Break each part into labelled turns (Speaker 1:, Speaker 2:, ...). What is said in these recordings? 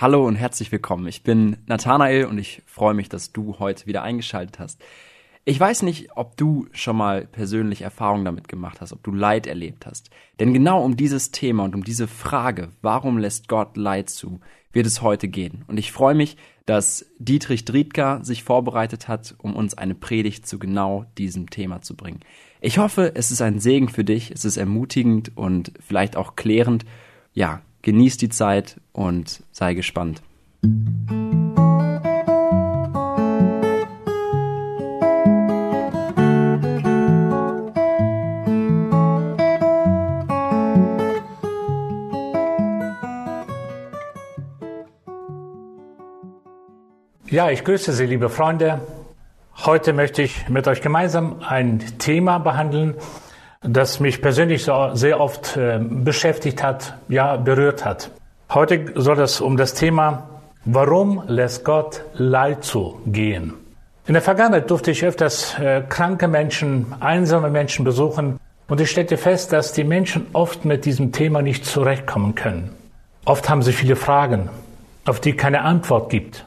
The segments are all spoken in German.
Speaker 1: Hallo und herzlich willkommen. Ich bin Nathanael und ich freue mich, dass du heute wieder eingeschaltet hast. Ich weiß nicht, ob du schon mal persönlich Erfahrungen damit gemacht hast, ob du Leid erlebt hast. Denn genau um dieses Thema und um diese Frage, warum lässt Gott Leid zu, wird es heute gehen. Und ich freue mich, dass Dietrich Driedka sich vorbereitet hat, um uns eine Predigt zu genau diesem Thema zu bringen. Ich hoffe, es ist ein Segen für dich, es ist ermutigend und vielleicht auch klärend. Ja, Genieß die Zeit und sei gespannt.
Speaker 2: Ja, ich grüße Sie, liebe Freunde. Heute möchte ich mit euch gemeinsam ein Thema behandeln, das mich persönlich sehr oft äh, beschäftigt hat, ja, berührt hat. Heute soll es um das Thema, warum lässt Gott Leid zugehen? In der Vergangenheit durfte ich öfters äh, kranke Menschen, einsame Menschen besuchen und ich stellte fest, dass die Menschen oft mit diesem Thema nicht zurechtkommen können. Oft haben sie viele Fragen, auf die keine Antwort gibt.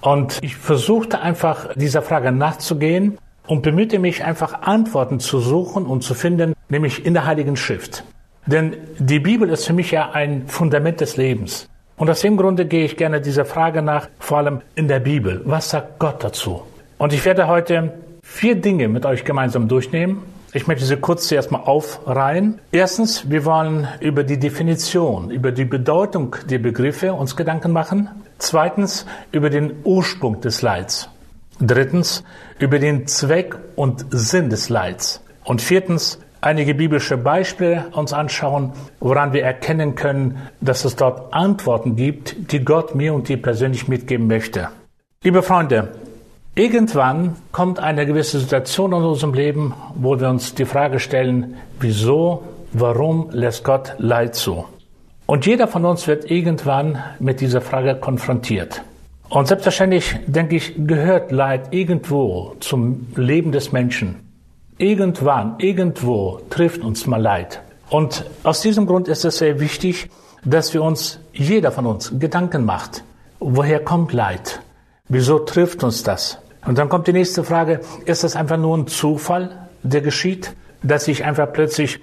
Speaker 2: Und ich versuchte einfach dieser Frage nachzugehen und bemühte mich einfach Antworten zu suchen und zu finden, nämlich in der Heiligen Schrift. Denn die Bibel ist für mich ja ein Fundament des Lebens. Und aus dem Grunde gehe ich gerne dieser Frage nach, vor allem in der Bibel. Was sagt Gott dazu? Und ich werde heute vier Dinge mit euch gemeinsam durchnehmen. Ich möchte sie kurz zuerst mal aufreihen. Erstens, wir wollen über die Definition, über die Bedeutung der Begriffe uns Gedanken machen. Zweitens, über den Ursprung des Leids. Drittens über den Zweck und Sinn des Leids. Und viertens einige biblische Beispiele uns anschauen, woran wir erkennen können, dass es dort Antworten gibt, die Gott mir und dir persönlich mitgeben möchte. Liebe Freunde, irgendwann kommt eine gewisse Situation in unserem Leben, wo wir uns die Frage stellen, wieso, warum lässt Gott Leid zu? Und jeder von uns wird irgendwann mit dieser Frage konfrontiert. Und selbstverständlich, denke ich, gehört Leid irgendwo zum Leben des Menschen. Irgendwann, irgendwo trifft uns mal Leid. Und aus diesem Grund ist es sehr wichtig, dass wir uns, jeder von uns, Gedanken macht. Woher kommt Leid? Wieso trifft uns das? Und dann kommt die nächste Frage, ist das einfach nur ein Zufall, der geschieht, dass ich einfach plötzlich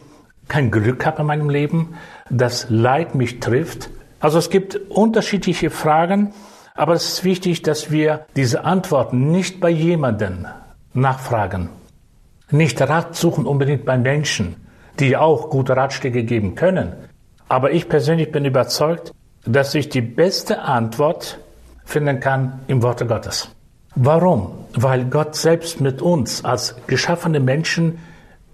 Speaker 2: kein Glück habe in meinem Leben, dass Leid mich trifft? Also es gibt unterschiedliche Fragen, aber es ist wichtig, dass wir diese Antworten nicht bei jemandem nachfragen. Nicht Rat suchen unbedingt bei Menschen, die auch gute Ratschläge geben können. Aber ich persönlich bin überzeugt, dass ich die beste Antwort finden kann im Worte Gottes. Warum? Weil Gott selbst mit uns als geschaffene Menschen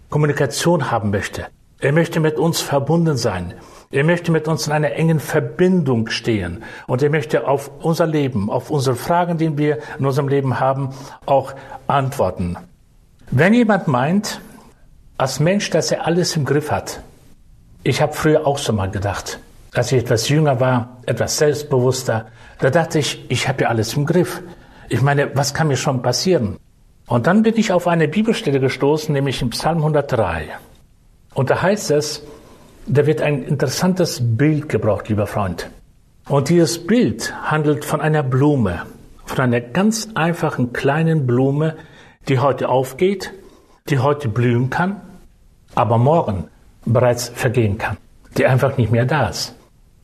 Speaker 2: Kommunikation haben möchte. Er möchte mit uns verbunden sein. Er möchte mit uns in einer engen Verbindung stehen und er möchte auf unser Leben, auf unsere Fragen, die wir in unserem Leben haben, auch antworten. Wenn jemand meint, als Mensch, dass er alles im Griff hat, ich habe früher auch so mal gedacht, als ich etwas jünger war, etwas selbstbewusster, da dachte ich, ich habe ja alles im Griff. Ich meine, was kann mir schon passieren? Und dann bin ich auf eine Bibelstelle gestoßen, nämlich im Psalm 103. Und da heißt es, da wird ein interessantes Bild gebraucht, lieber Freund. Und dieses Bild handelt von einer Blume, von einer ganz einfachen kleinen Blume, die heute aufgeht, die heute blühen kann, aber morgen bereits vergehen kann, die einfach nicht mehr da ist.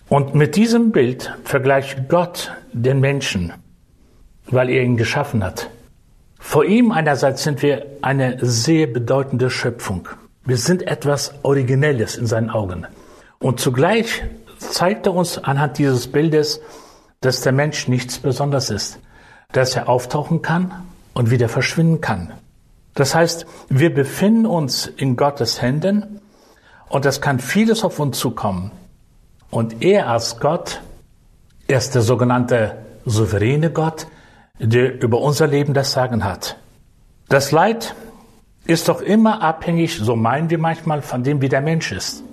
Speaker 2: Und mit diesem Bild vergleicht Gott den Menschen, weil er ihn geschaffen hat. Vor ihm einerseits sind wir eine sehr bedeutende Schöpfung. Wir sind etwas Originelles in seinen Augen. Und zugleich zeigt er uns anhand dieses Bildes, dass der Mensch nichts Besonderes ist, dass er auftauchen kann und wieder verschwinden kann. Das heißt, wir befinden uns in Gottes Händen und es kann vieles auf uns zukommen. Und er als Gott, er ist der sogenannte souveräne Gott, der über unser Leben das Sagen hat. Das Leid ist doch immer abhängig, so meinen wir manchmal, von dem, wie der Mensch ist.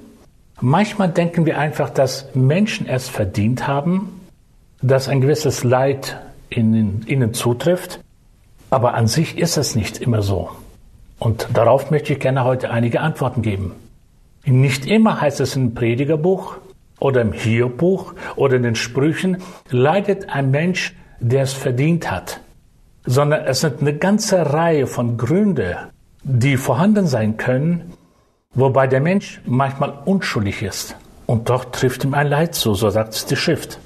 Speaker 2: Manchmal denken wir einfach, dass Menschen es verdient haben, dass ein gewisses Leid ihnen, ihnen zutrifft, aber an sich ist es nicht immer so. Und darauf möchte ich gerne heute einige Antworten geben. Nicht immer heißt es im Predigerbuch oder im Hierbuch oder in den Sprüchen, leidet ein Mensch, der es verdient hat, sondern es sind eine ganze Reihe von Gründen, die vorhanden sein können, wobei der Mensch manchmal unschuldig ist. Und doch trifft ihm ein Leid zu, so sagt es die Schrift.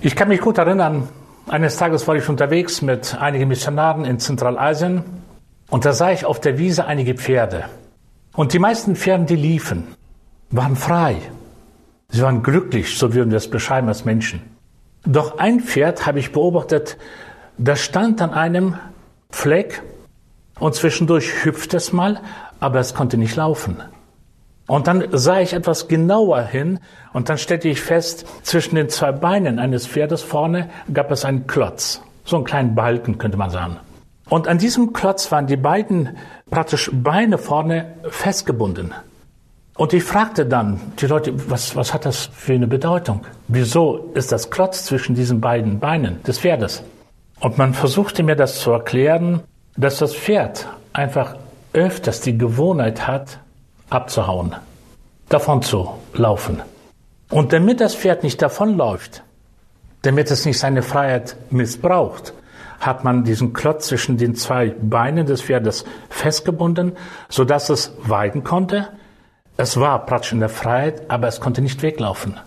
Speaker 2: Ich kann mich gut erinnern, eines Tages war ich unterwegs mit einigen Missionaren in Zentralasien und da sah ich auf der Wiese einige Pferde. Und die meisten Pferde, die liefen, waren frei. Sie waren glücklich, so würden wir es beschreiben als Menschen. Doch ein Pferd habe ich beobachtet, das stand an einem Fleck und zwischendurch hüpfte es mal, aber es konnte nicht laufen. Und dann sah ich etwas genauer hin und dann stellte ich fest, zwischen den zwei Beinen eines Pferdes vorne gab es einen Klotz. So einen kleinen Balken könnte man sagen. Und an diesem Klotz waren die beiden praktisch Beine vorne festgebunden. Und ich fragte dann die Leute, was, was hat das für eine Bedeutung? Wieso ist das Klotz zwischen diesen beiden Beinen des Pferdes? Und man versuchte mir das zu erklären, dass das Pferd einfach öfters die Gewohnheit hat, abzuhauen, davon zu laufen. Und damit das Pferd nicht davonläuft, damit es nicht seine Freiheit missbraucht, hat man diesen Klotz zwischen den zwei Beinen des Pferdes festgebunden, sodass es weiden konnte. Es war praktisch in der Freiheit, aber es konnte nicht weglaufen.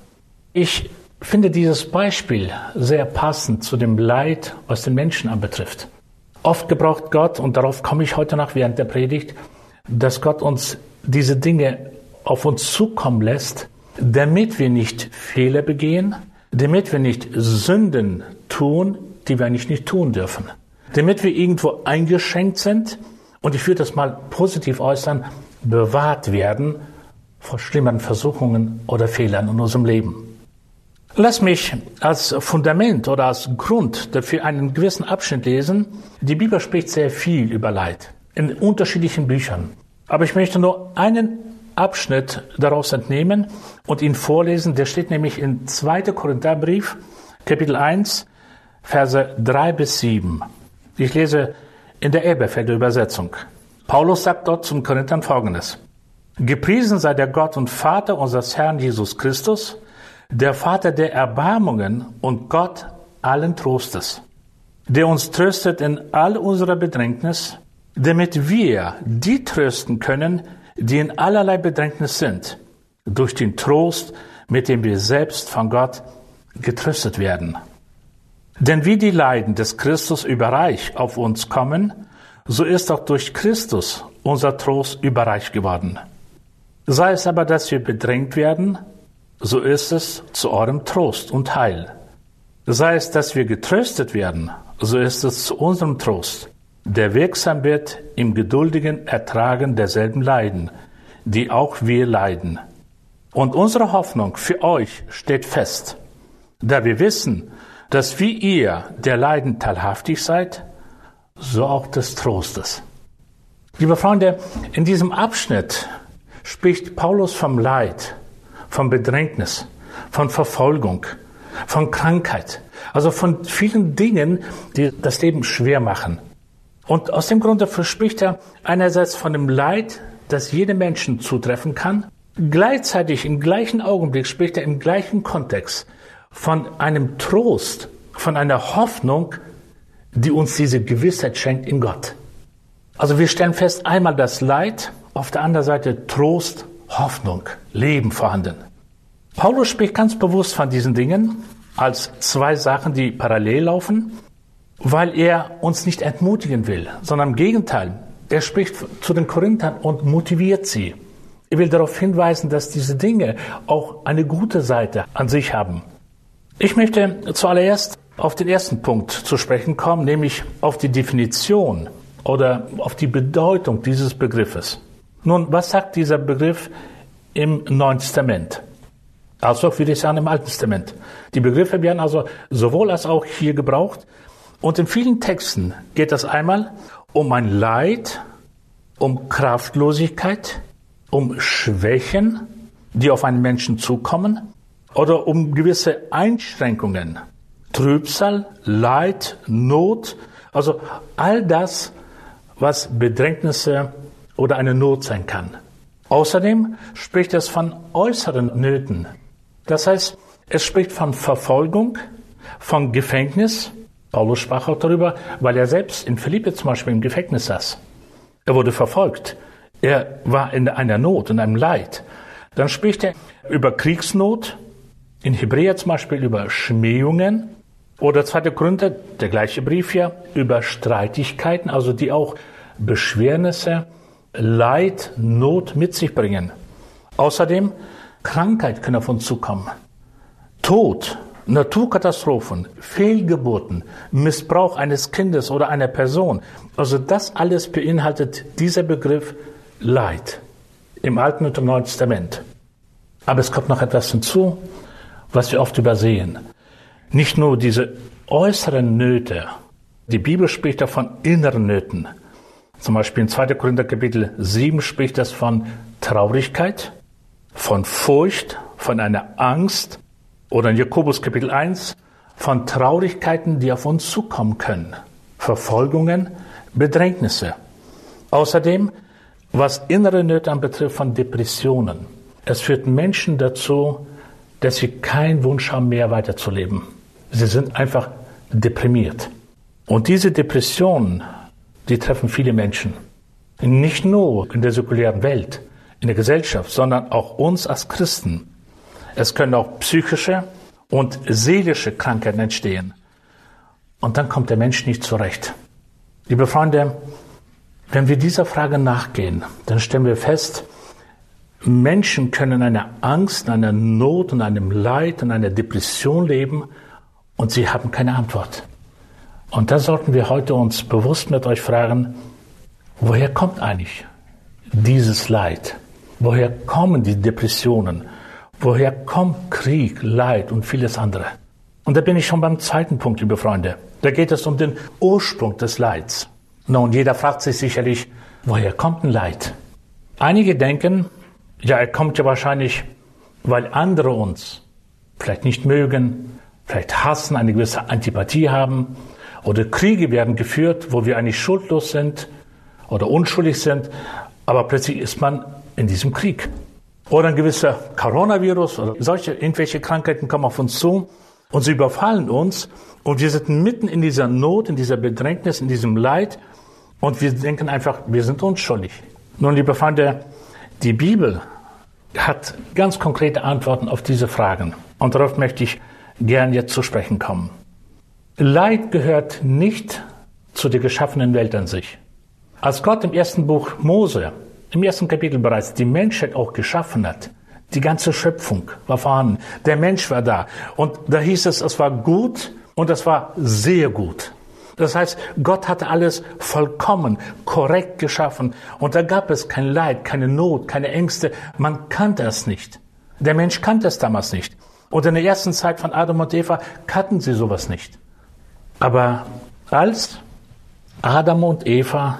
Speaker 2: Ich finde dieses Beispiel sehr passend zu dem Leid, was den Menschen anbetrifft. Oft gebraucht Gott, und darauf komme ich heute noch während der Predigt, dass Gott uns diese Dinge auf uns zukommen lässt, damit wir nicht Fehler begehen, damit wir nicht Sünden tun, die wir eigentlich nicht tun dürfen, damit wir irgendwo eingeschränkt sind und ich würde das mal positiv äußern, bewahrt werden vor schlimmen Versuchungen oder Fehlern in unserem Leben. Lass mich als Fundament oder als Grund dafür einen gewissen Abschnitt lesen. Die Bibel spricht sehr viel über Leid in unterschiedlichen Büchern. Aber ich möchte nur einen Abschnitt daraus entnehmen und ihn vorlesen. Der steht nämlich in 2. Korintherbrief, Kapitel 1, Verse 3 bis 7. Ich lese in der Elberfelder Übersetzung. Paulus sagt dort zum Korinthern folgendes. Gepriesen sei der Gott und Vater unseres Herrn Jesus Christus, der Vater der Erbarmungen und Gott allen Trostes, der uns tröstet in all unserer Bedrängnis, damit wir die trösten können, die in allerlei Bedrängnis sind, durch den Trost, mit dem wir selbst von Gott getröstet werden. Denn wie die Leiden des Christus überreich auf uns kommen, so ist auch durch Christus unser Trost überreich geworden. Sei es aber, dass wir bedrängt werden, so ist es zu eurem Trost und Heil. Sei es, dass wir getröstet werden, so ist es zu unserem Trost, der wirksam wird im geduldigen Ertragen derselben Leiden, die auch wir leiden. Und unsere Hoffnung für euch steht fest, da wir wissen, dass wie ihr der Leiden teilhaftig seid, so auch des Trostes. Liebe Freunde, in diesem Abschnitt spricht Paulus vom Leid, von Bedrängnis, von Verfolgung, von Krankheit, also von vielen Dingen, die das Leben schwer machen. Und aus dem Grunde verspricht er einerseits von dem Leid, das jedem Menschen zutreffen kann, gleichzeitig im gleichen Augenblick spricht er im gleichen Kontext von einem Trost, von einer Hoffnung, die uns diese Gewissheit schenkt in Gott. Also wir stellen fest, einmal das Leid, auf der anderen Seite Trost, Hoffnung, Leben vorhanden. Paulus spricht ganz bewusst von diesen Dingen als zwei Sachen, die parallel laufen, weil er uns nicht entmutigen will, sondern im Gegenteil. Er spricht zu den Korinthern und motiviert sie. Er will darauf hinweisen, dass diese Dinge auch eine gute Seite an sich haben. Ich möchte zuallererst auf den ersten Punkt zu sprechen kommen, nämlich auf die Definition oder auf die Bedeutung dieses Begriffes. Nun, was sagt dieser Begriff im Neuen Testament? Also würde ich sagen im Alten Testament. Die Begriffe werden also sowohl als auch hier gebraucht. Und in vielen Texten geht es einmal um ein Leid, um Kraftlosigkeit, um Schwächen, die auf einen Menschen zukommen, oder um gewisse Einschränkungen, Trübsal, Leid, Not, also all das, was Bedrängnisse oder eine Not sein kann. Außerdem spricht es von äußeren Nöten. Das heißt, es spricht von Verfolgung, von Gefängnis. Paulus sprach auch darüber, weil er selbst in Philippe zum Beispiel im Gefängnis saß. Er wurde verfolgt. Er war in einer Not, in einem Leid. Dann spricht er über Kriegsnot, in Hebräer zum Beispiel über Schmähungen oder zweite Gründe, der gleiche Brief hier, über Streitigkeiten, also die auch Beschwernisse, Leid, Not mit sich bringen. Außerdem Krankheit können auf uns zukommen. Tod, Naturkatastrophen, Fehlgeburten, Missbrauch eines Kindes oder einer Person. Also das alles beinhaltet dieser Begriff Leid im Alten und im Neuen Testament. Aber es kommt noch etwas hinzu, was wir oft übersehen. Nicht nur diese äußeren Nöte. Die Bibel spricht davon inneren Nöten. Zum Beispiel in 2. Korinther Kapitel 7 spricht das von Traurigkeit, von Furcht, von einer Angst oder in Jakobus Kapitel 1 von Traurigkeiten, die auf uns zukommen können, Verfolgungen, Bedrängnisse. Außerdem, was innere Nöte anbetrifft, von Depressionen. Es führt Menschen dazu, dass sie keinen Wunsch haben mehr weiterzuleben. Sie sind einfach deprimiert. Und diese Depressionen, die treffen viele Menschen. Nicht nur in der säkulären Welt, in der Gesellschaft, sondern auch uns als Christen. Es können auch psychische und seelische Krankheiten entstehen. Und dann kommt der Mensch nicht zurecht. Liebe Freunde, wenn wir dieser Frage nachgehen, dann stellen wir fest, Menschen können in einer Angst, in einer Not, in einem Leid, in einer Depression leben und sie haben keine Antwort. Und da sollten wir heute uns bewusst mit euch fragen, woher kommt eigentlich dieses Leid? Woher kommen die Depressionen? Woher kommt Krieg, Leid und vieles andere? Und da bin ich schon beim zweiten Punkt, liebe Freunde. Da geht es um den Ursprung des Leids. Nun, jeder fragt sich sicherlich, woher kommt ein Leid? Einige denken, ja, er kommt ja wahrscheinlich, weil andere uns vielleicht nicht mögen, vielleicht hassen, eine gewisse Antipathie haben oder Kriege werden geführt, wo wir eigentlich schuldlos sind oder unschuldig sind, aber plötzlich ist man in diesem Krieg. Oder ein gewisser Coronavirus oder solche irgendwelche Krankheiten kommen auf uns zu und sie überfallen uns und wir sind mitten in dieser Not, in dieser Bedrängnis, in diesem Leid und wir denken einfach, wir sind unschuldig. Nun, liebe Freunde, die Bibel hat ganz konkrete Antworten auf diese Fragen und darauf möchte ich gern jetzt zu sprechen kommen. Leid gehört nicht zu der geschaffenen Welt an sich. Als Gott im ersten Buch Mose im ersten Kapitel bereits die Menschheit auch geschaffen hat. Die ganze Schöpfung war vorhanden. Der Mensch war da. Und da hieß es, es war gut und es war sehr gut. Das heißt, Gott hatte alles vollkommen, korrekt geschaffen. Und da gab es kein Leid, keine Not, keine Ängste. Man kannte es nicht. Der Mensch kannte es damals nicht. Und in der ersten Zeit von Adam und Eva kannten sie sowas nicht. Aber als Adam und Eva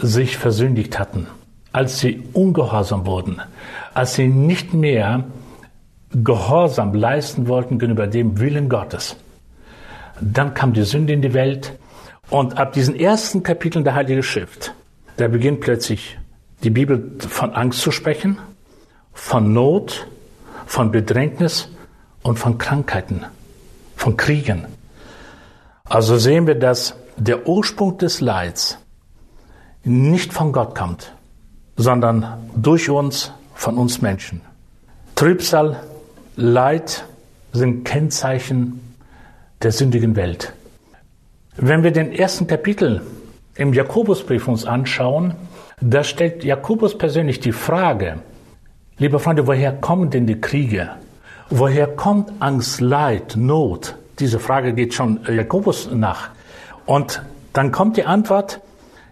Speaker 2: sich versündigt hatten, als sie ungehorsam wurden, als sie nicht mehr Gehorsam leisten wollten gegenüber dem Willen Gottes. Dann kam die Sünde in die Welt und ab diesen ersten Kapiteln der Heilige Schrift, da beginnt plötzlich die Bibel von Angst zu sprechen, von Not, von Bedrängnis und von Krankheiten, von Kriegen. Also sehen wir, dass der Ursprung des Leids nicht von Gott kommt, sondern durch uns, von uns Menschen. Trübsal, Leid sind Kennzeichen der sündigen Welt. Wenn wir den ersten Kapitel im Jakobusbrief uns anschauen, da stellt Jakobus persönlich die Frage, liebe Freunde, woher kommen denn die Kriege? Woher kommt Angst, Leid, Not? Diese Frage geht schon Jakobus nach. Und dann kommt die Antwort,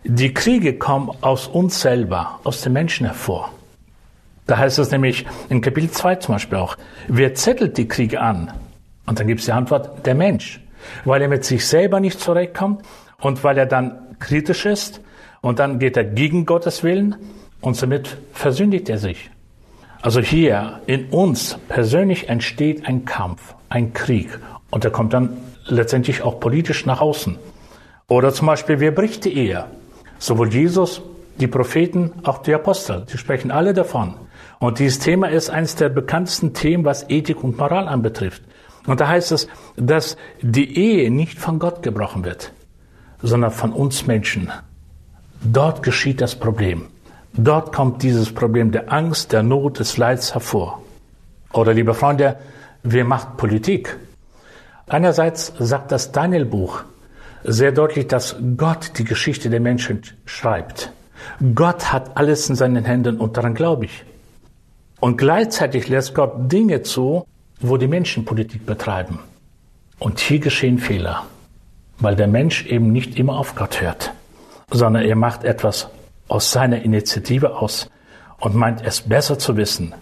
Speaker 2: die Kriege kommen aus uns selber, aus den Menschen hervor. Da heißt es nämlich in Kapitel 2 zum Beispiel auch, wer zettelt die Kriege an? Und dann gibt es die Antwort, der Mensch. Weil er mit sich selber nicht zurechtkommt und weil er dann kritisch ist, und dann geht er gegen Gottes Willen und somit versündigt er sich. Also hier in uns persönlich entsteht ein Kampf, ein Krieg und der kommt dann letztendlich auch politisch nach außen. Oder zum Beispiel, wer bricht die Ehe? Sowohl Jesus, die Propheten, auch die Apostel, die sprechen alle davon. Und dieses Thema ist eines der bekanntesten Themen, was Ethik und Moral anbetrifft. Und da heißt es, dass die Ehe nicht von Gott gebrochen wird, sondern von uns Menschen. Dort geschieht das Problem. Dort kommt dieses Problem der Angst, der Not, des Leids hervor. Oder liebe Freunde, wer macht Politik? Einerseits sagt das Daniel-Buch sehr deutlich, dass Gott die Geschichte der Menschen schreibt. Gott hat alles in seinen Händen und daran glaube ich. Und gleichzeitig lässt Gott Dinge zu, wo die Menschen Politik betreiben. Und hier geschehen Fehler, weil der Mensch eben nicht immer auf Gott hört, sondern er macht etwas aus seiner Initiative aus und meint es besser zu wissen.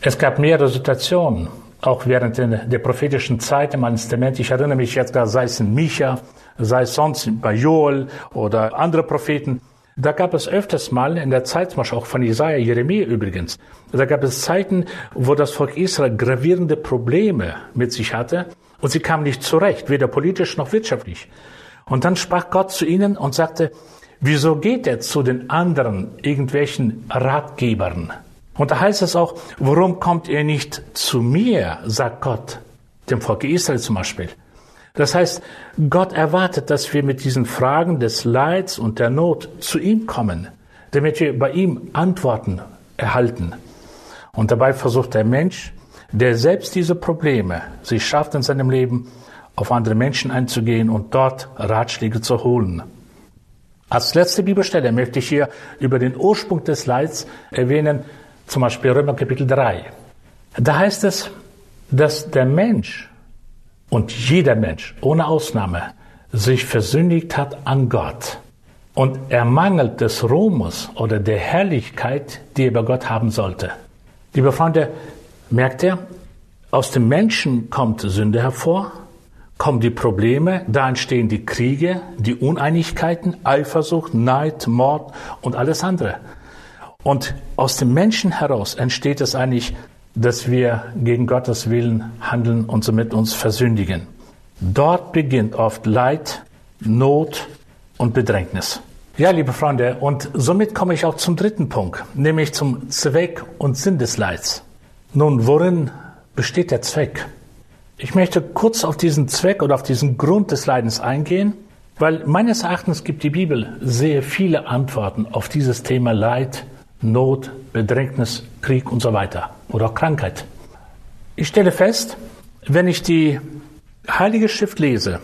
Speaker 2: Es gab mehrere Situationen, auch während der prophetischen Zeit im Alten Testament. Ich erinnere mich jetzt gar, sei es in Micha, sei es sonst bei Joel oder andere Propheten, da gab es öfters mal in der Zeit, zum Beispiel auch von Jesaja, Jeremia übrigens, da gab es Zeiten, wo das Volk Israel gravierende Probleme mit sich hatte und sie kamen nicht zurecht, weder politisch noch wirtschaftlich. Und dann sprach Gott zu ihnen und sagte, wieso geht er zu den anderen irgendwelchen Ratgebern? Und da heißt es auch, warum kommt ihr nicht zu mir, sagt Gott, dem Volk Israel zum Beispiel. Das heißt, Gott erwartet, dass wir mit diesen Fragen des Leids und der Not zu ihm kommen, damit wir bei ihm Antworten erhalten. Und dabei versucht der Mensch, der selbst diese Probleme sich schafft in seinem Leben, auf andere Menschen einzugehen und dort Ratschläge zu holen. Als letzte Bibelstelle möchte ich hier über den Ursprung des Leids erwähnen, zum Beispiel Römer Kapitel 3. Da heißt es, dass der Mensch und jeder Mensch ohne Ausnahme sich versündigt hat an Gott und er mangelt des Ruhmes oder der Herrlichkeit, die er bei Gott haben sollte. Liebe Freunde, merkt ihr, aus dem Menschen kommt Sünde hervor, kommen die Probleme, da entstehen die Kriege, die Uneinigkeiten, Eifersucht, Neid, Mord und alles andere. Und aus dem Menschen heraus entsteht es eigentlich dass wir gegen Gottes Willen handeln und somit uns versündigen. Dort beginnt oft Leid, Not und Bedrängnis. Ja, liebe Freunde, und somit komme ich auch zum dritten Punkt, nämlich zum Zweck und Sinn des Leids. Nun, worin besteht der Zweck? Ich möchte kurz auf diesen Zweck oder auf diesen Grund des Leidens eingehen, weil meines Erachtens gibt die Bibel sehr viele Antworten auf dieses Thema Leid, Not, Bedrängnis, Krieg und so weiter oder Krankheit. Ich stelle fest, wenn ich die Heilige Schrift lese,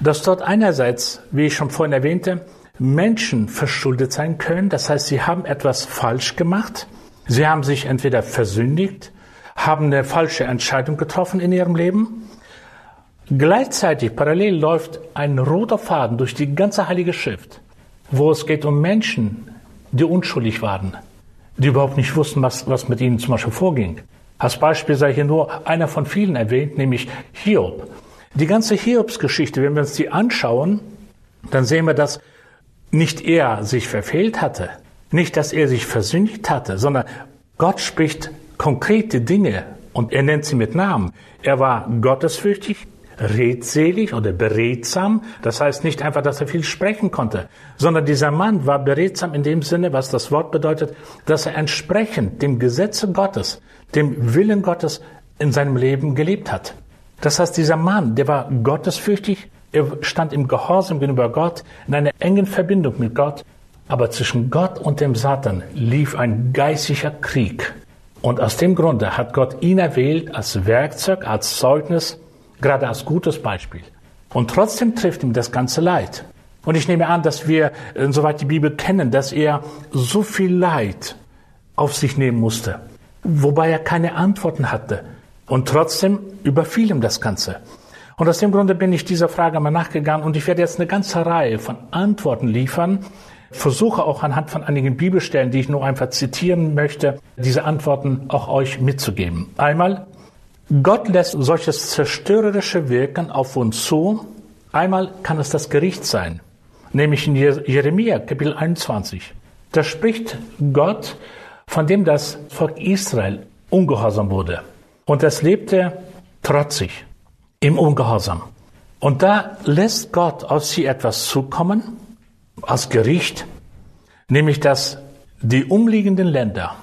Speaker 2: dass dort einerseits, wie ich schon vorhin erwähnte, Menschen verschuldet sein können. Das heißt, sie haben etwas falsch gemacht. Sie haben sich entweder versündigt, haben eine falsche Entscheidung getroffen in ihrem Leben. Gleichzeitig parallel läuft ein roter Faden durch die ganze Heilige Schrift, wo es geht um Menschen, die unschuldig waren, die überhaupt nicht wussten, was, was mit ihnen zum Beispiel vorging. Als Beispiel sei hier nur einer von vielen erwähnt, nämlich Hiob. Die ganze Hiobs-Geschichte, wenn wir uns die anschauen, dann sehen wir, dass nicht er sich verfehlt hatte, nicht, dass er sich versündigt hatte, sondern Gott spricht konkrete Dinge und er nennt sie mit Namen. Er war gottesfürchtig, redselig oder beredsam. Das heißt nicht einfach, dass er viel sprechen konnte, sondern dieser Mann war beredsam in dem Sinne, was das Wort bedeutet, dass er entsprechend dem Gesetze Gottes, dem Willen Gottes in seinem Leben gelebt hat. Das heißt, dieser Mann, der war gottesfürchtig, er stand im Gehorsam gegenüber Gott, in einer engen Verbindung mit Gott, aber zwischen Gott und dem Satan lief ein geistiger Krieg. Und aus dem Grunde hat Gott ihn erwählt als Werkzeug, als Zeugnis, gerade als gutes Beispiel. Und trotzdem trifft ihm das ganze Leid. Und ich nehme an, dass wir, äh, soweit die Bibel kennen, dass er so viel Leid auf sich nehmen musste, wobei er keine Antworten hatte. Und trotzdem überfiel ihm das Ganze. Und aus dem Grunde bin ich dieser Frage mal nachgegangen und ich werde jetzt eine ganze Reihe von Antworten liefern, versuche auch anhand von einigen Bibelstellen, die ich nur einfach zitieren möchte, diese Antworten auch euch mitzugeben. Einmal, Gott lässt solches zerstörerische Wirken auf uns zu. Einmal kann es das Gericht sein. nämlich in Jeremia Kapitel 21. Da spricht Gott von dem das Volk Israel ungehorsam wurde. Und das lebte trotzig im Ungehorsam. Und da lässt Gott auf sie etwas zukommen, als Gericht, nämlich dass die umliegenden Länder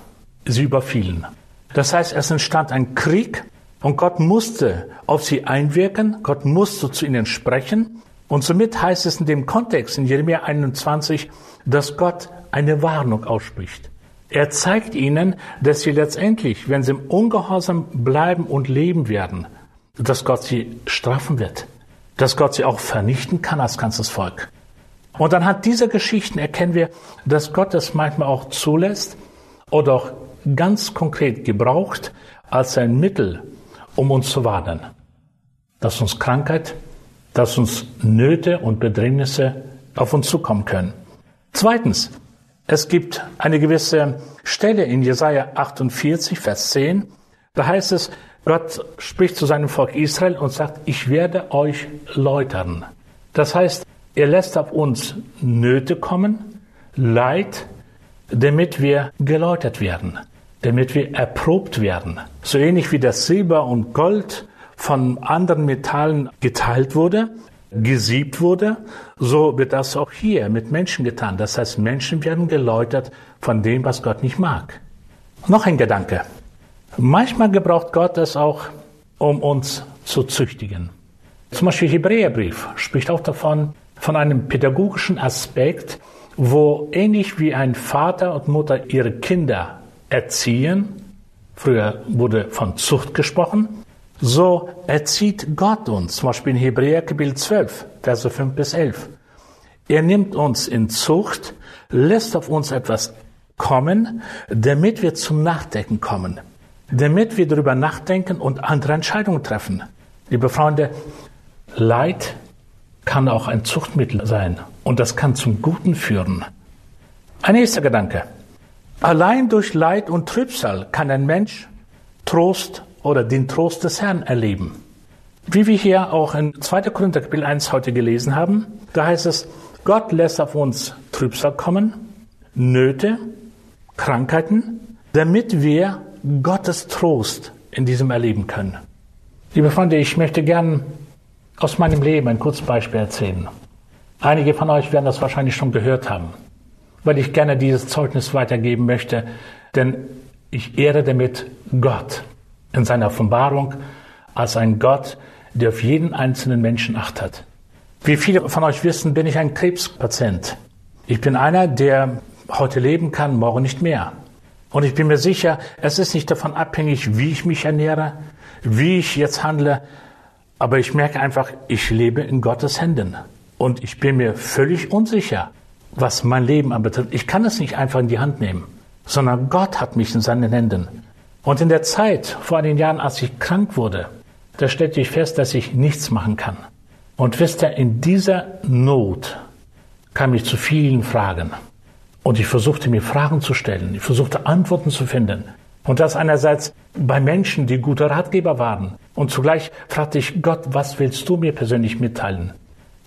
Speaker 2: sie überfielen. Das heißt, es entstand ein Krieg und Gott musste auf sie einwirken, Gott musste zu ihnen sprechen. Und somit heißt es in dem Kontext in Jeremia 21, dass Gott eine Warnung ausspricht. Er zeigt ihnen, dass sie letztendlich, wenn sie im Ungehorsam bleiben und leben werden, dass Gott sie strafen wird, dass Gott sie auch vernichten kann als ganzes Volk. Und anhand dieser Geschichten erkennen wir, dass Gott es manchmal auch zulässt oder auch ganz konkret gebraucht als ein Mittel, um uns zu warnen. Dass uns Krankheit, dass uns Nöte und Bedrängnisse auf uns zukommen können. Zweitens, es gibt eine gewisse Stelle in Jesaja 48, Vers 10. Da heißt es, Gott spricht zu seinem Volk Israel und sagt, ich werde euch läutern. Das heißt, er lässt auf uns Nöte kommen, Leid, damit wir geläutert werden, damit wir erprobt werden. So ähnlich wie das Silber und Gold von anderen Metallen geteilt wurde, gesiebt wurde, so wird das auch hier mit Menschen getan. Das heißt, Menschen werden geläutert von dem, was Gott nicht mag. Noch ein Gedanke. Manchmal gebraucht Gott es auch, um uns zu züchtigen. Zum Beispiel Hebräerbrief spricht auch davon, von einem pädagogischen Aspekt, wo ähnlich wie ein Vater und Mutter ihre Kinder erziehen, früher wurde von Zucht gesprochen, so erzieht Gott uns, zum Beispiel in Hebräer Kapitel 12, Verse 5 bis 11. Er nimmt uns in Zucht, lässt auf uns etwas kommen, damit wir zum Nachdenken kommen, damit wir darüber nachdenken und andere Entscheidungen treffen. Liebe Freunde, Leid kann auch ein Zuchtmittel sein und das kann zum Guten führen. Ein nächster Gedanke. Allein durch Leid und Trübsal kann ein Mensch Trost oder den Trost des Herrn erleben. Wie wir hier auch in 2. Korinther Kapitel 1 heute gelesen haben, da heißt es, Gott lässt auf uns Trübsal kommen, Nöte, Krankheiten, damit wir Gottes Trost in diesem erleben können. Liebe Freunde, ich möchte gern aus meinem Leben ein kurzes Beispiel erzählen. Einige von euch werden das wahrscheinlich schon gehört haben, weil ich gerne dieses Zeugnis weitergeben möchte, denn ich ehre damit Gott in seiner Offenbarung als ein Gott, der auf jeden einzelnen Menschen Acht hat. Wie viele von euch wissen, bin ich ein Krebspatient. Ich bin einer, der heute leben kann, morgen nicht mehr. Und ich bin mir sicher, es ist nicht davon abhängig, wie ich mich ernähre, wie ich jetzt handle, aber ich merke einfach, ich lebe in Gottes Händen. Und ich bin mir völlig unsicher, was mein Leben anbetrifft. Ich kann es nicht einfach in die Hand nehmen, sondern Gott hat mich in seinen Händen. Und in der Zeit, vor einigen Jahren, als ich krank wurde, da stellte ich fest, dass ich nichts machen kann. Und wisst ihr, in dieser Not kam ich zu vielen Fragen. Und ich versuchte mir Fragen zu stellen. Ich versuchte Antworten zu finden. Und das einerseits bei Menschen, die gute Ratgeber waren. Und zugleich fragte ich Gott, was willst du mir persönlich mitteilen?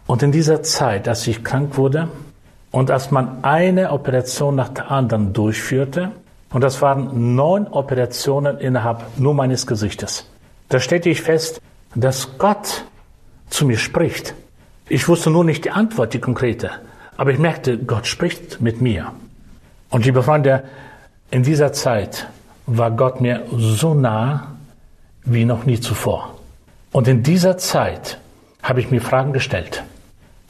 Speaker 2: Und in dieser Zeit, als ich krank wurde und als man eine Operation nach der anderen durchführte, und das waren neun Operationen innerhalb nur meines Gesichtes. Da stellte ich fest, dass Gott zu mir spricht. Ich wusste nur nicht die Antwort, die konkrete. Aber ich merkte, Gott spricht mit mir. Und liebe Freunde, in dieser Zeit war Gott mir so nah wie noch nie zuvor. Und in dieser Zeit habe ich mir Fragen gestellt.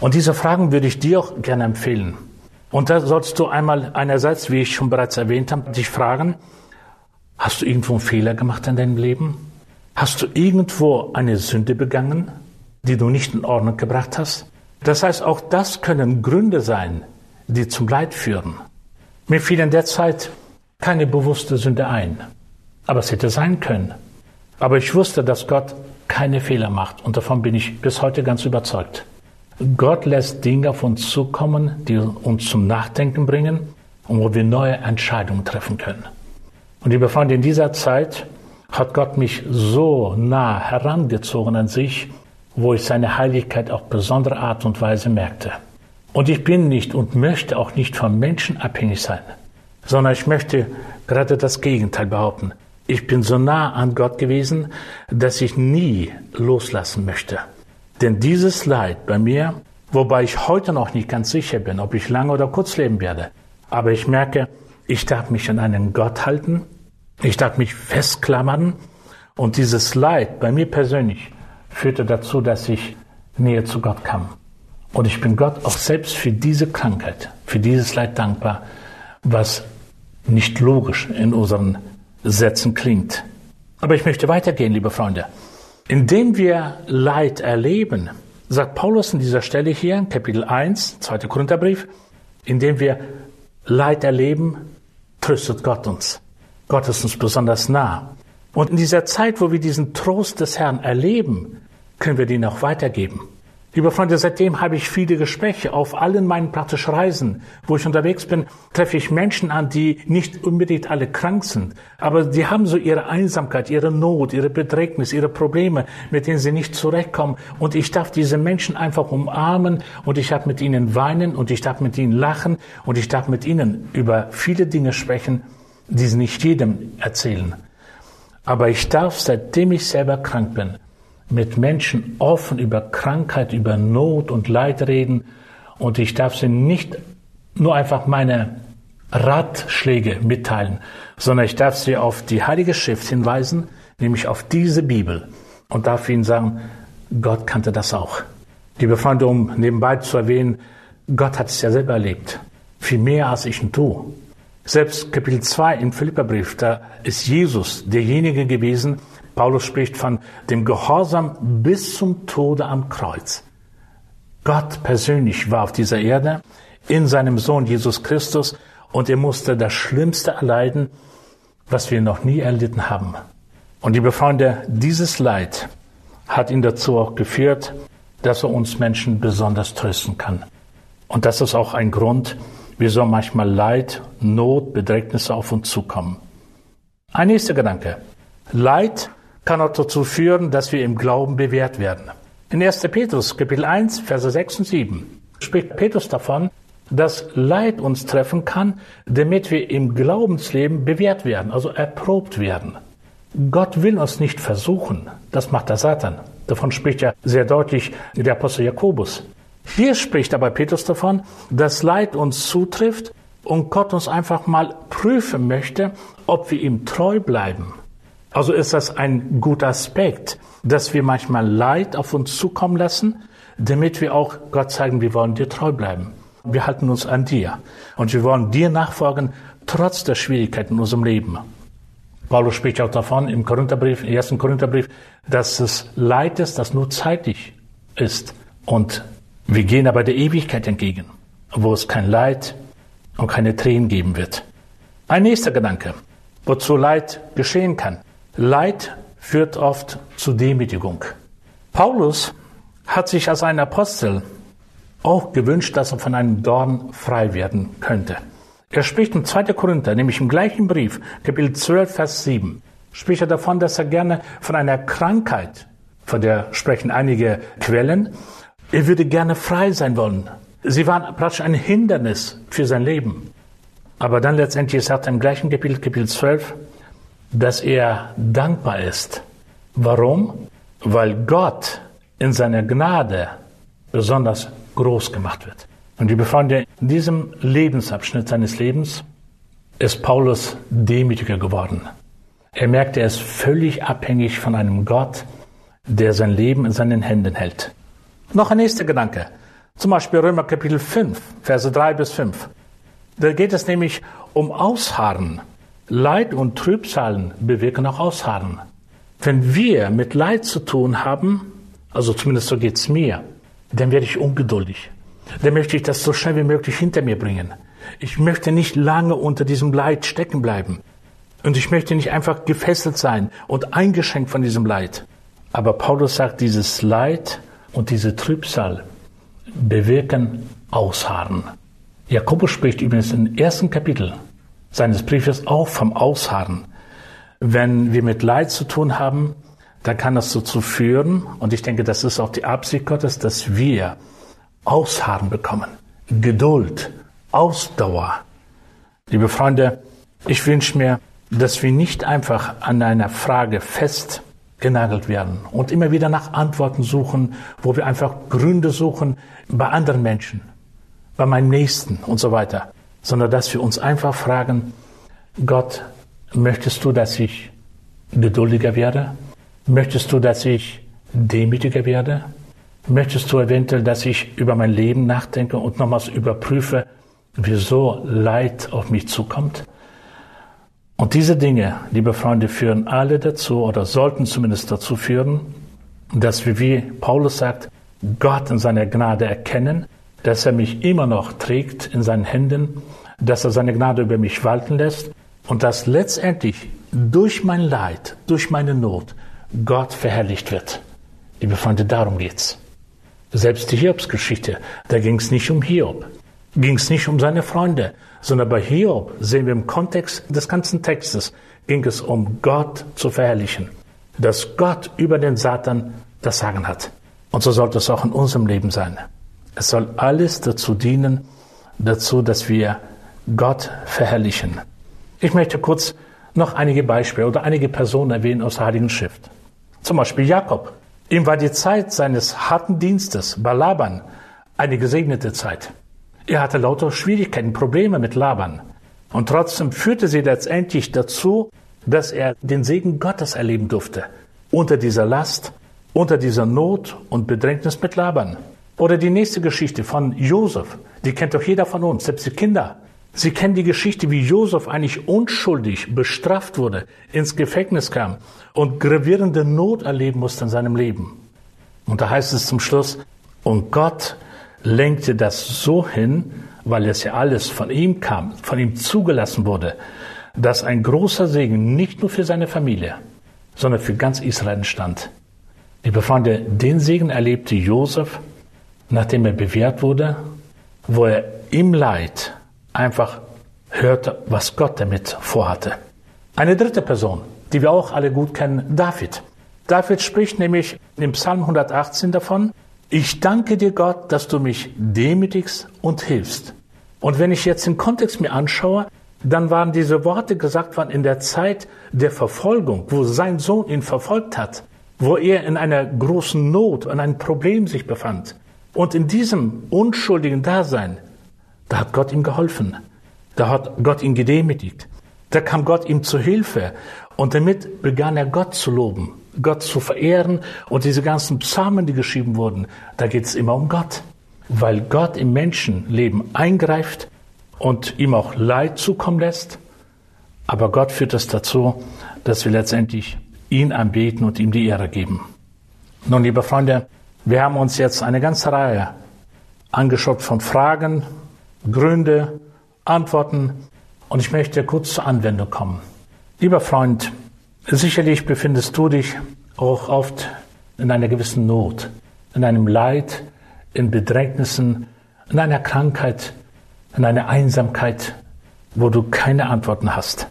Speaker 2: Und diese Fragen würde ich dir auch gerne empfehlen. Und da sollst du einmal einerseits, wie ich schon bereits erwähnt habe, dich fragen, hast du irgendwo einen Fehler gemacht in deinem Leben? Hast du irgendwo eine Sünde begangen, die du nicht in Ordnung gebracht hast? Das heißt, auch das können Gründe sein, die zum Leid führen. Mir fiel in der Zeit keine bewusste Sünde ein, aber es hätte sein können. Aber ich wusste, dass Gott keine Fehler macht und davon bin ich bis heute ganz überzeugt. Gott lässt Dinge auf uns zukommen, die uns zum Nachdenken bringen und wo wir neue Entscheidungen treffen können. Und liebe Freunde, in dieser Zeit hat Gott mich so nah herangezogen an sich, wo ich seine Heiligkeit auf besondere Art und Weise merkte. Und ich bin nicht und möchte auch nicht von Menschen abhängig sein, sondern ich möchte gerade das Gegenteil behaupten. Ich bin so nah an Gott gewesen, dass ich nie loslassen möchte. Denn dieses Leid bei mir, wobei ich heute noch nicht ganz sicher bin, ob ich lange oder kurz leben werde, aber ich merke, ich darf mich an einen Gott halten, ich darf mich festklammern und dieses Leid bei mir persönlich führte dazu, dass ich näher zu Gott kam. Und ich bin Gott auch selbst für diese Krankheit, für dieses Leid dankbar, was nicht logisch in unseren Sätzen klingt. Aber ich möchte weitergehen, liebe Freunde. Indem wir Leid erleben, sagt Paulus an dieser Stelle hier Kapitel 1, 2. Korintherbrief, indem wir Leid erleben, tröstet Gott uns. Gott ist uns besonders nah. Und in dieser Zeit, wo wir diesen Trost des Herrn erleben, können wir den auch weitergeben. Liebe Freunde, seitdem habe ich viele Gespräche. Auf allen meinen praktischen Reisen, wo ich unterwegs bin, treffe ich Menschen an, die nicht unbedingt alle krank sind. Aber die haben so ihre Einsamkeit, ihre Not, ihre Bedrängnis, ihre Probleme, mit denen sie nicht zurechtkommen. Und ich darf diese Menschen einfach umarmen und ich darf mit ihnen weinen und ich darf mit ihnen lachen und ich darf mit ihnen über viele Dinge sprechen, die sie nicht jedem erzählen. Aber ich darf, seitdem ich selber krank bin, mit Menschen offen über Krankheit, über Not und Leid reden und ich darf sie nicht nur einfach meine Ratschläge mitteilen, sondern ich darf sie auf die Heilige Schrift hinweisen, nämlich auf diese Bibel und darf ihnen sagen, Gott kannte das auch. Liebe Freunde, um nebenbei zu erwähnen, Gott hat es ja selber erlebt. Viel mehr als ich und du. Selbst Kapitel 2 im Philipperbrief, da ist Jesus derjenige gewesen, Paulus spricht von dem Gehorsam bis zum Tode am Kreuz. Gott persönlich war auf dieser Erde in seinem Sohn Jesus Christus und er musste das Schlimmste erleiden, was wir noch nie erlitten haben. Und liebe Freunde, dieses Leid hat ihn dazu auch geführt, dass er uns Menschen besonders trösten kann. Und das ist auch ein Grund, wieso manchmal Leid, Not, Bedrängnisse auf uns zukommen. Ein nächster Gedanke. Leid kann auch dazu führen, dass wir im Glauben bewährt werden. In 1. Petrus, Kapitel 1, Verse 6 und 7 spricht Petrus davon, dass Leid uns treffen kann, damit wir im Glaubensleben bewährt werden, also erprobt werden. Gott will uns nicht versuchen, das macht der Satan. Davon spricht ja sehr deutlich der Apostel Jakobus. Hier spricht aber Petrus davon, dass Leid uns zutrifft und Gott uns einfach mal prüfen möchte, ob wir ihm treu bleiben. Also ist das ein guter Aspekt, dass wir manchmal Leid auf uns zukommen lassen, damit wir auch Gott zeigen, wir wollen dir treu bleiben. Wir halten uns an dir und wir wollen dir nachfolgen, trotz der Schwierigkeiten in unserem Leben. Paulus spricht auch davon im Korintherbrief, im ersten Korintherbrief, dass es Leid ist, das nur zeitlich ist. Und wir gehen aber der Ewigkeit entgegen, wo es kein Leid und keine Tränen geben wird. Ein nächster Gedanke, wozu Leid geschehen kann. Leid führt oft zu Demütigung. Paulus hat sich als ein Apostel auch gewünscht, dass er von einem Dorn frei werden könnte. Er spricht im 2. Korinther, nämlich im gleichen Brief, Kapitel 12, Vers 7, spricht er davon, dass er gerne von einer Krankheit, von der sprechen einige Quellen, er würde gerne frei sein wollen. Sie waren praktisch ein Hindernis für sein Leben. Aber dann letztendlich sagt er im gleichen Kapitel, Kapitel 12, dass er dankbar ist. Warum? Weil Gott in seiner Gnade besonders groß gemacht wird. Und liebe Freunde, in diesem Lebensabschnitt seines Lebens ist Paulus demütiger geworden. Er merkt, er ist völlig abhängig von einem Gott, der sein Leben in seinen Händen hält. Noch ein nächster Gedanke. Zum Beispiel Römer Kapitel 5, Verse 3 bis 5. Da geht es nämlich um Ausharren. Leid und Trübsalen bewirken auch Ausharren. Wenn wir mit Leid zu tun haben, also zumindest so geht's mir, dann werde ich ungeduldig. Dann möchte ich das so schnell wie möglich hinter mir bringen. Ich möchte nicht lange unter diesem Leid stecken bleiben. Und ich möchte nicht einfach gefesselt sein und eingeschränkt von diesem Leid. Aber Paulus sagt, dieses Leid und diese Trübsal bewirken Ausharren. Jakobus spricht übrigens im ersten Kapitel seines Briefes auch vom Ausharren. Wenn wir mit Leid zu tun haben, dann kann das dazu führen, und ich denke, das ist auch die Absicht Gottes, dass wir Ausharren bekommen. Geduld, Ausdauer. Liebe Freunde, ich wünsche mir, dass wir nicht einfach an einer Frage festgenagelt werden und immer wieder nach Antworten suchen, wo wir einfach Gründe suchen bei anderen Menschen, bei meinem Nächsten und so weiter, sondern dass wir uns einfach fragen, Gott, möchtest du, dass ich geduldiger werde? Möchtest du, dass ich demütiger werde? Möchtest du eventuell, dass ich über mein Leben nachdenke und nochmals überprüfe, wieso Leid auf mich zukommt? Und diese Dinge, liebe Freunde, führen alle dazu oder sollten zumindest dazu führen, dass wir, wie Paulus sagt, Gott in seiner Gnade erkennen, dass er mich immer noch trägt in seinen Händen, dass er seine Gnade über mich walten lässt und dass letztendlich durch mein Leid, durch meine Not Gott verherrlicht wird. Liebe Freunde, darum geht's. Selbst die Hiobs-Geschichte, da ging es nicht um Hiob, ging es nicht um seine Freunde, sondern bei Hiob sehen wir im Kontext des ganzen Textes, ging es um Gott zu verherrlichen, dass Gott über den Satan das Sagen hat. Und so sollte es auch in unserem Leben sein. Es soll alles dazu dienen, dazu, dass wir Gott verherrlichen. Ich möchte kurz noch einige Beispiele oder einige Personen erwähnen aus der Heiligen Schrift. Zum Beispiel Jakob. Ihm war die Zeit seines harten Dienstes bei Laban eine gesegnete Zeit. Er hatte lauter Schwierigkeiten, Probleme mit Laban. Und trotzdem führte sie letztendlich dazu, dass er den Segen Gottes erleben durfte. Unter dieser Last, unter dieser Not und Bedrängnis mit Laban. Oder die nächste Geschichte von Josef. Die kennt doch jeder von uns, selbst die Kinder. Sie kennen die Geschichte, wie Josef eigentlich unschuldig bestraft wurde, ins Gefängnis kam und gravierende Not erleben musste in seinem Leben. Und da heißt es zum Schluss, und Gott lenkte das so hin, weil es ja alles von ihm kam, von ihm zugelassen wurde, dass ein großer Segen nicht nur für seine Familie, sondern für ganz Israel entstand. Liebe Freunde, den Segen erlebte Josef, nachdem er bewährt wurde, wo er im Leid einfach hörte, was Gott damit vorhatte. Eine dritte Person, die wir auch alle gut kennen, David. David spricht nämlich im Psalm 118 davon, ich danke dir Gott, dass du mich demütigst und hilfst. Und wenn ich jetzt den Kontext mir anschaue, dann waren diese Worte gesagt worden in der Zeit der Verfolgung, wo sein Sohn ihn verfolgt hat, wo er in einer großen Not, in einem Problem sich befand. Und in diesem unschuldigen Dasein, da hat Gott ihm geholfen. Da hat Gott ihn gedemütigt. Da kam Gott ihm zu Hilfe. Und damit begann er Gott zu loben, Gott zu verehren. Und diese ganzen Psalmen, die geschrieben wurden, da geht es immer um Gott. Weil Gott im Menschenleben eingreift und ihm auch Leid zukommen lässt. Aber Gott führt es dazu, dass wir letztendlich ihn anbeten und ihm die Ehre geben. Nun, liebe Freunde, wir haben uns jetzt eine ganze Reihe angeschaut von Fragen, Gründe, Antworten und ich möchte kurz zur Anwendung kommen. Lieber Freund, sicherlich befindest du dich auch oft in einer gewissen Not, in einem Leid, in Bedrängnissen, in einer Krankheit, in einer Einsamkeit, wo du keine Antworten hast.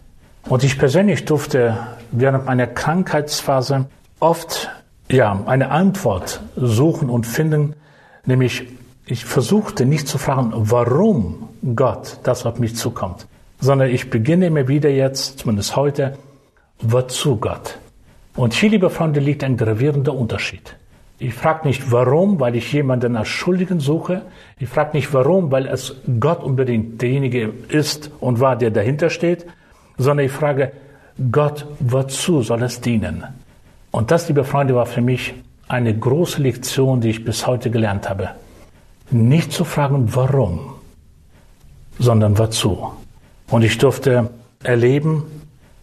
Speaker 2: Und ich persönlich durfte während meiner Krankheitsphase oft ja, eine Antwort suchen und finden, nämlich ich versuchte nicht zu fragen, warum Gott das auf mich zukommt, sondern ich beginne immer wieder jetzt, zumindest heute, wozu Gott? Und hier, liebe Freunde, liegt ein gravierender Unterschied. Ich frage nicht warum, weil ich jemanden als Schuldigen suche. Ich frage nicht warum, weil es Gott unbedingt derjenige ist und war, der dahinter steht, sondern ich frage Gott, wozu soll es dienen? Und das, liebe Freunde, war für mich eine große Lektion, die ich bis heute gelernt habe nicht zu fragen, warum, sondern wozu. Und ich durfte erleben,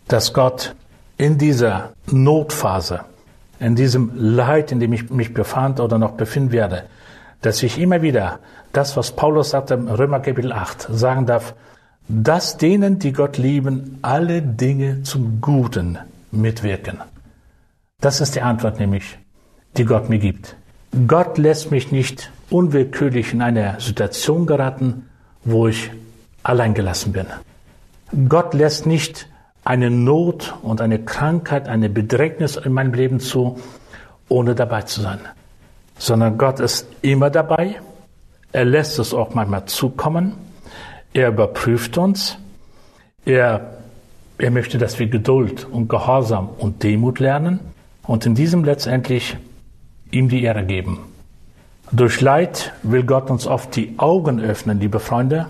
Speaker 2: dass Gott in dieser Notphase, in diesem Leid, in dem ich mich befand oder noch befinden werde, dass ich immer wieder das, was Paulus sagte im Römer Kapitel 8, sagen darf, dass denen, die Gott lieben, alle Dinge zum Guten mitwirken. Das ist die Antwort nämlich, die Gott mir gibt. Gott lässt mich nicht unwillkürlich in eine Situation geraten, wo ich allein gelassen bin. Gott lässt nicht eine Not und eine Krankheit, eine Bedrängnis in meinem Leben zu, ohne dabei zu sein, sondern Gott ist immer dabei. Er lässt es auch manchmal zukommen. Er überprüft uns. Er, er möchte, dass wir Geduld und Gehorsam und Demut lernen und in diesem letztendlich ihm die Ehre geben. Durch Leid will Gott uns oft die Augen öffnen, liebe Freunde,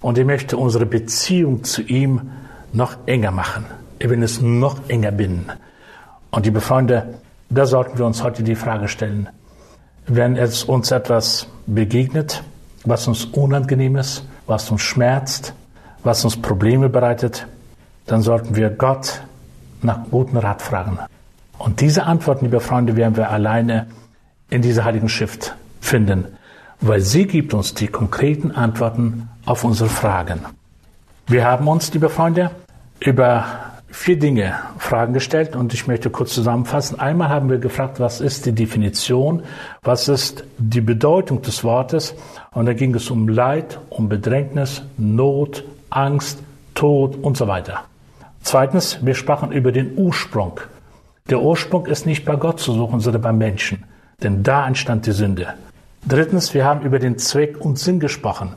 Speaker 2: und er möchte unsere Beziehung zu ihm noch enger machen. Er will es noch enger binden. Und liebe Freunde, da sollten wir uns heute die Frage stellen, wenn es uns etwas begegnet, was uns unangenehm ist, was uns schmerzt, was uns Probleme bereitet, dann sollten wir Gott nach guten Rat fragen. Und diese Antworten, liebe Freunde, werden wir alleine in dieser Heiligen Schrift finden, weil sie gibt uns die konkreten Antworten auf unsere Fragen. Wir haben uns, liebe Freunde, über vier Dinge Fragen gestellt und ich möchte kurz zusammenfassen. Einmal haben wir gefragt, was ist die Definition, was ist die Bedeutung des Wortes und da ging es um Leid, um Bedrängnis, Not, Angst, Tod und so weiter. Zweitens, wir sprachen über den Ursprung. Der Ursprung ist nicht bei Gott zu suchen, sondern beim Menschen, denn da entstand die Sünde. Drittens, wir haben über den Zweck und Sinn gesprochen.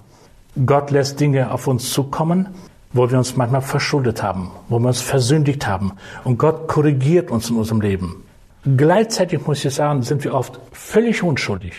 Speaker 2: Gott lässt Dinge auf uns zukommen, wo wir uns manchmal verschuldet haben, wo wir uns versündigt haben. Und Gott korrigiert uns in unserem Leben. Gleichzeitig muss ich sagen, sind wir oft völlig unschuldig.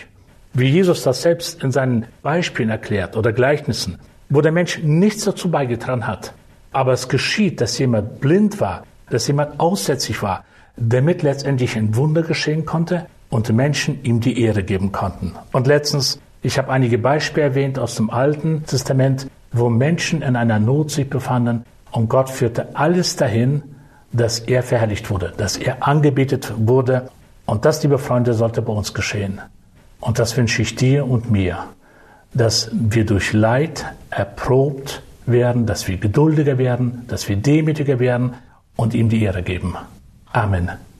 Speaker 2: Wie Jesus das selbst in seinen Beispielen erklärt oder Gleichnissen, wo der Mensch nichts dazu beigetragen hat. Aber es geschieht, dass jemand blind war, dass jemand aussätzlich war, damit letztendlich ein Wunder geschehen konnte und Menschen ihm die Ehre geben konnten. Und letztens, ich habe einige Beispiele erwähnt aus dem Alten Testament, wo Menschen in einer Not sich befanden und Gott führte alles dahin, dass er verherrlicht wurde, dass er angebetet wurde. Und das, liebe Freunde, sollte bei uns geschehen. Und das wünsche ich dir und mir, dass wir durch Leid erprobt werden, dass wir geduldiger werden, dass wir demütiger werden und ihm die Ehre geben. Amen.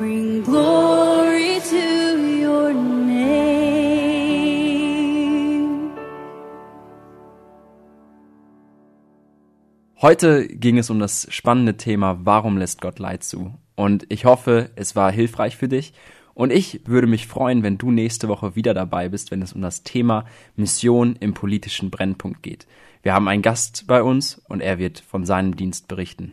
Speaker 3: Bring glory to your name.
Speaker 1: Heute ging es um das spannende Thema, warum lässt Gott Leid zu? Und ich hoffe, es war hilfreich für dich. Und ich würde mich freuen, wenn du nächste Woche wieder dabei bist, wenn es um das Thema Mission im politischen Brennpunkt geht. Wir haben einen Gast bei uns und er wird von seinem Dienst berichten.